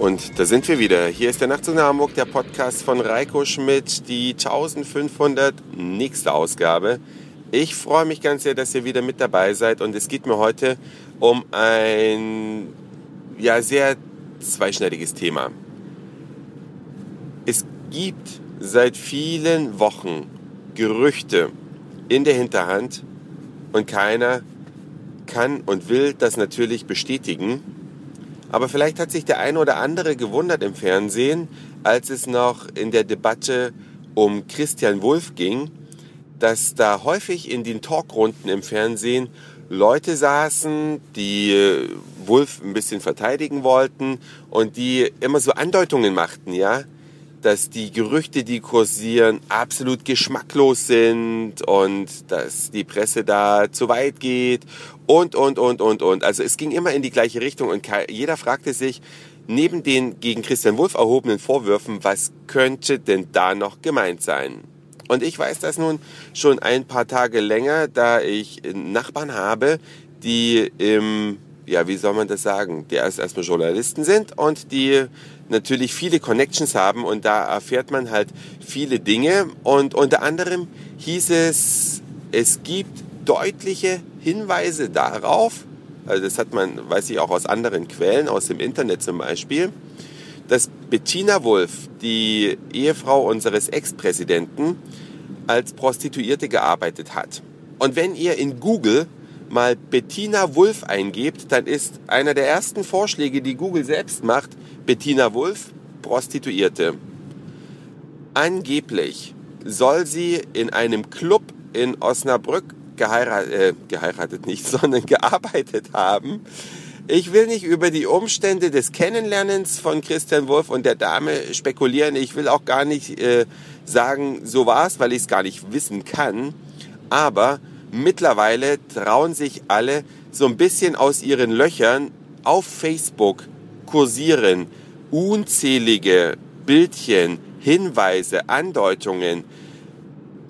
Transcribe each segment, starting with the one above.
Und da sind wir wieder. Hier ist der Nachtzug nach Hamburg, der Podcast von Reiko Schmidt, die 1500 nächste Ausgabe. Ich freue mich ganz sehr, dass ihr wieder mit dabei seid und es geht mir heute um ein ja, sehr zweischneidiges Thema. Es gibt seit vielen Wochen Gerüchte in der Hinterhand und keiner kann und will das natürlich bestätigen aber vielleicht hat sich der eine oder andere gewundert im Fernsehen, als es noch in der Debatte um Christian Wulff ging, dass da häufig in den Talkrunden im Fernsehen Leute saßen, die äh, Wulff ein bisschen verteidigen wollten und die immer so Andeutungen machten, ja, dass die Gerüchte, die kursieren, absolut geschmacklos sind und dass die Presse da zu weit geht und, und, und, und, und. Also es ging immer in die gleiche Richtung und jeder fragte sich, neben den gegen Christian Wulff erhobenen Vorwürfen, was könnte denn da noch gemeint sein? Und ich weiß das nun schon ein paar Tage länger, da ich Nachbarn habe, die im ja, wie soll man das sagen, die erst erstmal Journalisten sind und die natürlich viele Connections haben und da erfährt man halt viele Dinge und unter anderem hieß es, es gibt deutliche Hinweise darauf, also das hat man, weiß ich auch aus anderen Quellen, aus dem Internet zum Beispiel, dass Bettina Wolf, die Ehefrau unseres Ex-Präsidenten, als Prostituierte gearbeitet hat. Und wenn ihr in Google mal Bettina Wulff eingebt, dann ist einer der ersten Vorschläge, die Google selbst macht, Bettina Wulff, Prostituierte. Angeblich soll sie in einem Club in Osnabrück geheiratet, äh, geheiratet nicht, sondern gearbeitet haben. Ich will nicht über die Umstände des Kennenlernens von Christian Wulff und der Dame spekulieren. Ich will auch gar nicht äh, sagen, so war es, weil ich es gar nicht wissen kann. Aber mittlerweile trauen sich alle so ein bisschen aus ihren Löchern auf Facebook kursieren unzählige Bildchen, Hinweise, Andeutungen,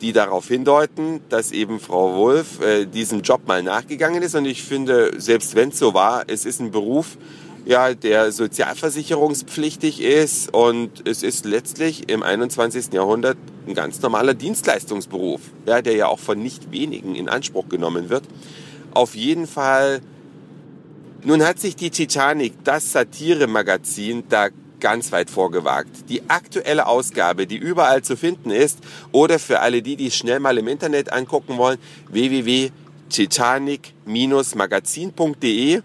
die darauf hindeuten, dass eben Frau Wolf äh, diesem Job mal nachgegangen ist. Und ich finde, selbst wenn es so war, es ist ein Beruf, ja, der sozialversicherungspflichtig ist und es ist letztlich im 21. Jahrhundert ein ganz normaler Dienstleistungsberuf, ja, der ja auch von nicht wenigen in Anspruch genommen wird. Auf jeden Fall, nun hat sich die Titanic, das Satire-Magazin, da ganz weit vorgewagt. Die aktuelle Ausgabe, die überall zu finden ist, oder für alle die, die schnell mal im Internet angucken wollen, www.titanic-magazin.de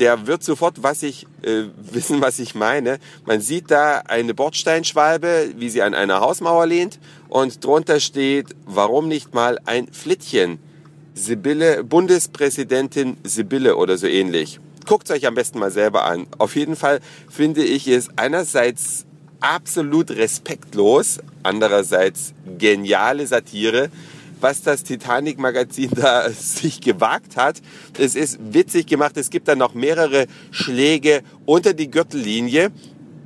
der wird sofort was ich, äh, wissen, was ich meine. Man sieht da eine Bordsteinschwalbe, wie sie an einer Hausmauer lehnt und drunter steht, warum nicht mal ein Flittchen? Sibylle, Bundespräsidentin Sibylle oder so ähnlich. Guckt euch am besten mal selber an. Auf jeden Fall finde ich es einerseits absolut respektlos, andererseits geniale Satire, was das Titanic-Magazin da sich gewagt hat. Es ist witzig gemacht. Es gibt dann noch mehrere Schläge unter die Gürtellinie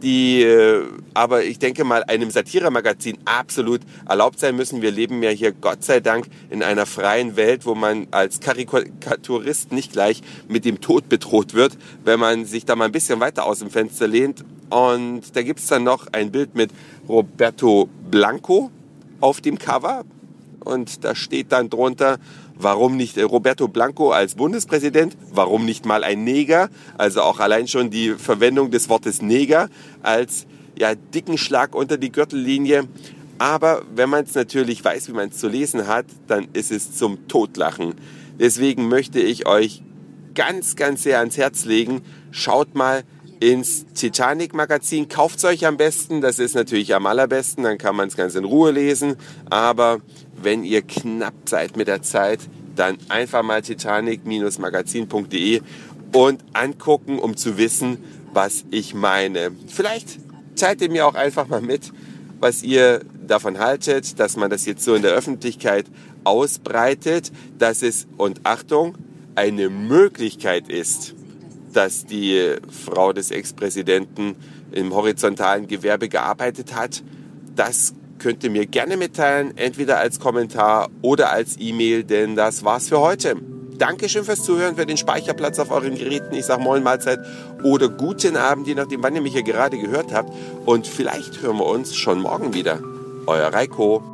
die äh, aber ich denke mal einem Satire-Magazin absolut erlaubt sein müssen. Wir leben ja hier Gott sei Dank in einer freien Welt, wo man als Karikaturist nicht gleich mit dem Tod bedroht wird, wenn man sich da mal ein bisschen weiter aus dem Fenster lehnt. Und da gibt's dann noch ein Bild mit Roberto Blanco auf dem Cover und da steht dann drunter, warum nicht Roberto Blanco als Bundespräsident, warum nicht mal ein Neger, also auch allein schon die Verwendung des Wortes Neger als ja, dicken Schlag unter die Gürtellinie. Aber wenn man es natürlich weiß, wie man es zu lesen hat, dann ist es zum Totlachen. Deswegen möchte ich euch ganz, ganz sehr ans Herz legen, schaut mal ins Titanic Magazin. Kauft euch am besten, das ist natürlich am allerbesten, dann kann man es ganz in Ruhe lesen. Aber wenn ihr knapp seid mit der Zeit, dann einfach mal titanic-magazin.de und angucken, um zu wissen, was ich meine. Vielleicht teilt ihr mir auch einfach mal mit, was ihr davon haltet, dass man das jetzt so in der Öffentlichkeit ausbreitet, dass es, und Achtung, eine Möglichkeit ist, dass die Frau des Ex-Präsidenten im horizontalen Gewerbe gearbeitet hat. Das könnt ihr mir gerne mitteilen, entweder als Kommentar oder als E-Mail, denn das war's für heute. Dankeschön fürs Zuhören, für den Speicherplatz auf euren Geräten. Ich sag Moin Mahlzeit oder guten Abend, je nachdem, wann ihr mich hier gerade gehört habt. Und vielleicht hören wir uns schon morgen wieder. Euer Reiko.